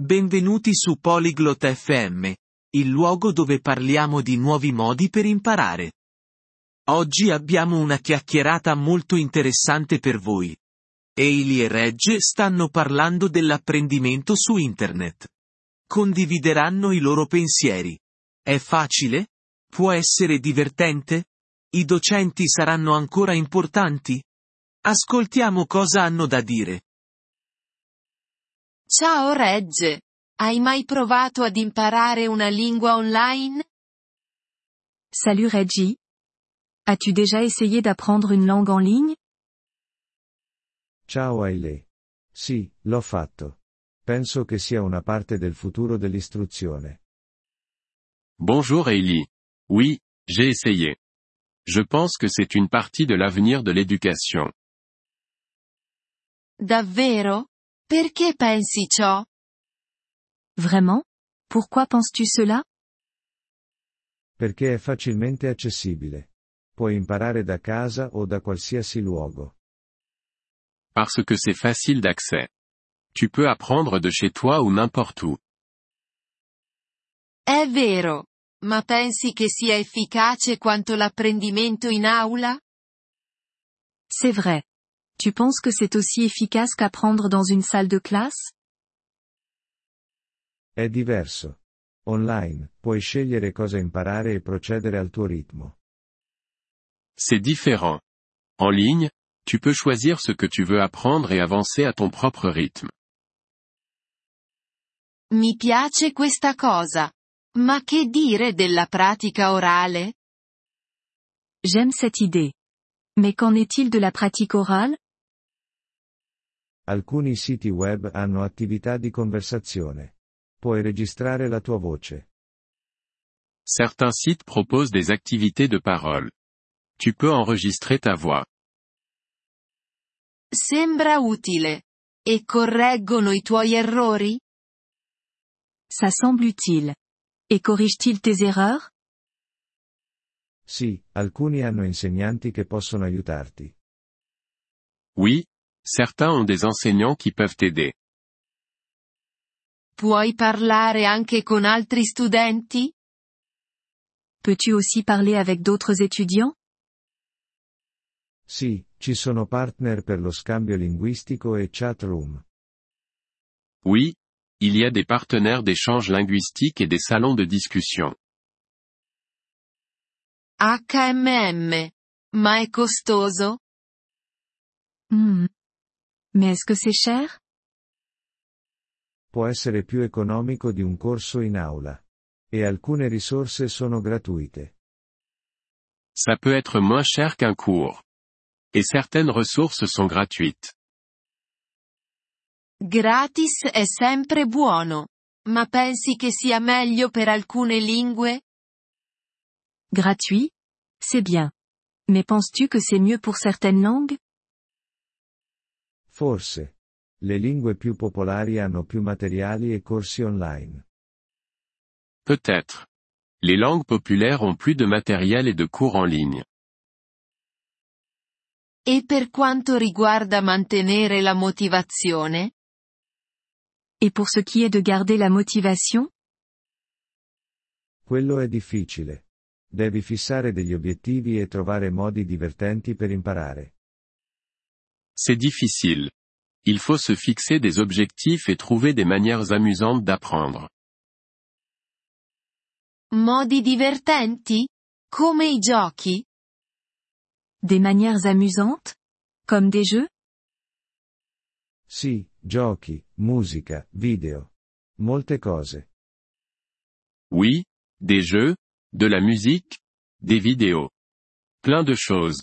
Benvenuti su Polyglot FM, il luogo dove parliamo di nuovi modi per imparare. Oggi abbiamo una chiacchierata molto interessante per voi. Eili e Regge stanno parlando dell'apprendimento su Internet. Condivideranno i loro pensieri. È facile? Può essere divertente? I docenti saranno ancora importanti? Ascoltiamo cosa hanno da dire. Ciao Regge! Hai mai provato ad imparare una lingua online? Salut Reggie. As-tu déjà essayé d'apprendre une langue en ligne? Ciao Ailey. Sì, l'ho fatto. Penso che sia una parte del futuro dell'istruzione. Bonjour Hailey. Oui, j'ai essayé. Je pense que c'est une partie de l'avenir de l'éducation. Davvero? Perché pensi ciò? Vraiment Pourquoi penses-tu cela Perché è facilmente accessibile. Puoi imparare da casa o da qualsiasi luogo. Parce que c'est facile d'accès. Tu peux apprendre de chez toi ou n'importe où. È vero. Ma pensi che sia efficace quanto l'apprendimento in aula? C'est vrai. Tu penses que c'est aussi efficace qu'apprendre dans une salle de classe? È diverso. Online, puoi scegliere cosa imparare e procedere al tuo ritmo. C'est différent. En ligne, tu peux choisir ce que tu veux apprendre et avancer à ton propre rythme. Mi piace questa cosa. Ma che dire della pratica orale? J'aime cette idée. Mais qu'en est-il de la pratique orale? Alcuni siti web hanno attività di conversazione. Puoi registrare la tua voce. Certains sites proposent des activités de parole. Tu peux enregistrer ta voix. Sembra utile. E correggono i tuoi errori? Ça semble utile. Et corrige-t-il tes erreurs? Sì, alcuni hanno insegnanti che possono aiutarti. Oui, certains ont des enseignants qui peuvent t'aider. Puoi parlare anche con altri studenti? Peux-tu aussi parler avec d'autres étudiants? Sì, ci sono partner per lo scambio linguistico e chat room. Oui, il y a des partenaires d'échange linguistique et des salons de discussion. HMM. Ma è costoso? Hmm. Mais est-ce que c'est cher? Può essere più economico di un corso in aula. E alcune risorse sono gratuite. Ça peut être moins cher qu'un cours. Et certaines ressources sont gratuites. Gratis è sempre buono. Ma pensi che sia meglio per alcune lingue? Gratuit? C'est bien. Mais penses-tu que c'est mieux pour certaines langues? Forse. Le lingue più popolari hanno più materiali e corsi online. Peut-être. Les langues populaires ont plus de matériel et de cours en ligne. E per quanto riguarda mantenere la motivazione? Et pour ce qui est de garder la motivation Quello è difficile. Devi fissare degli obiettivi e trovare modi divertenti per imparare. C'est difficile. Il faut se fixer des objectifs et trouver des manières amusantes d'apprendre. Modi divertenti? Come i giochi? Des manières amusantes? Comme des jeux? Sì, giochi, musica, video. Molte cose. Oui, des jeux, de la musique, des vidéos. Plein de choses.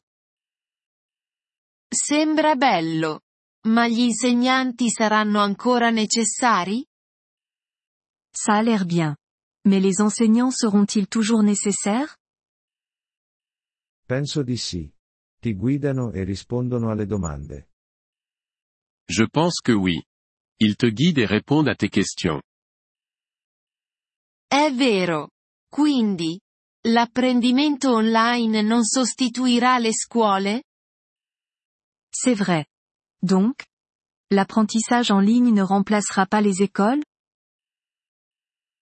Sembra bello. Ma gli insegnanti saranno ancora necessari? Ça a l'air bien. Mais les enseignants seront-ils toujours nécessaires Penso di sì. Ti guidano e rispondono alle domande. Je pense que oui. Ils te guident et répondent à tes questions. È vero. Quindi, l'apprendimento online non sostituirà le scuole? C'est vrai. Donc L'apprentissage en ligne ne remplacera pas les écoles?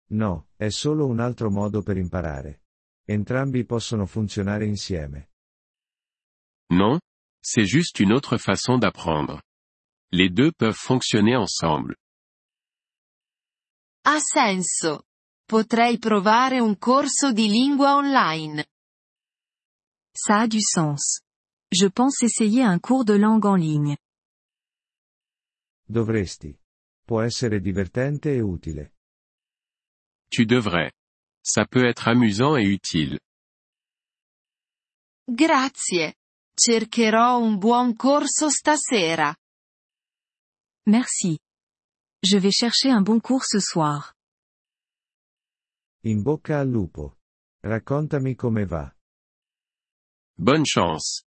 No, è solo un altro modo per imparare. Entrambi possono funzionare insieme. Non, c'est juste une autre façon d'apprendre. Les deux peuvent fonctionner ensemble. Ha senso. Potrei provare un corso di lingua online. Ça a du sens. Je pense essayer un cours de langue en ligne. Dovresti. Può essere divertente e utile. Tu devrais. Ça peut être amusant et utile. Grazie. Cercherò un buon corso stasera. Merci. Je vais chercher un bon cours ce soir. In bocca al lupo. Raccontami come va. Bonne chance.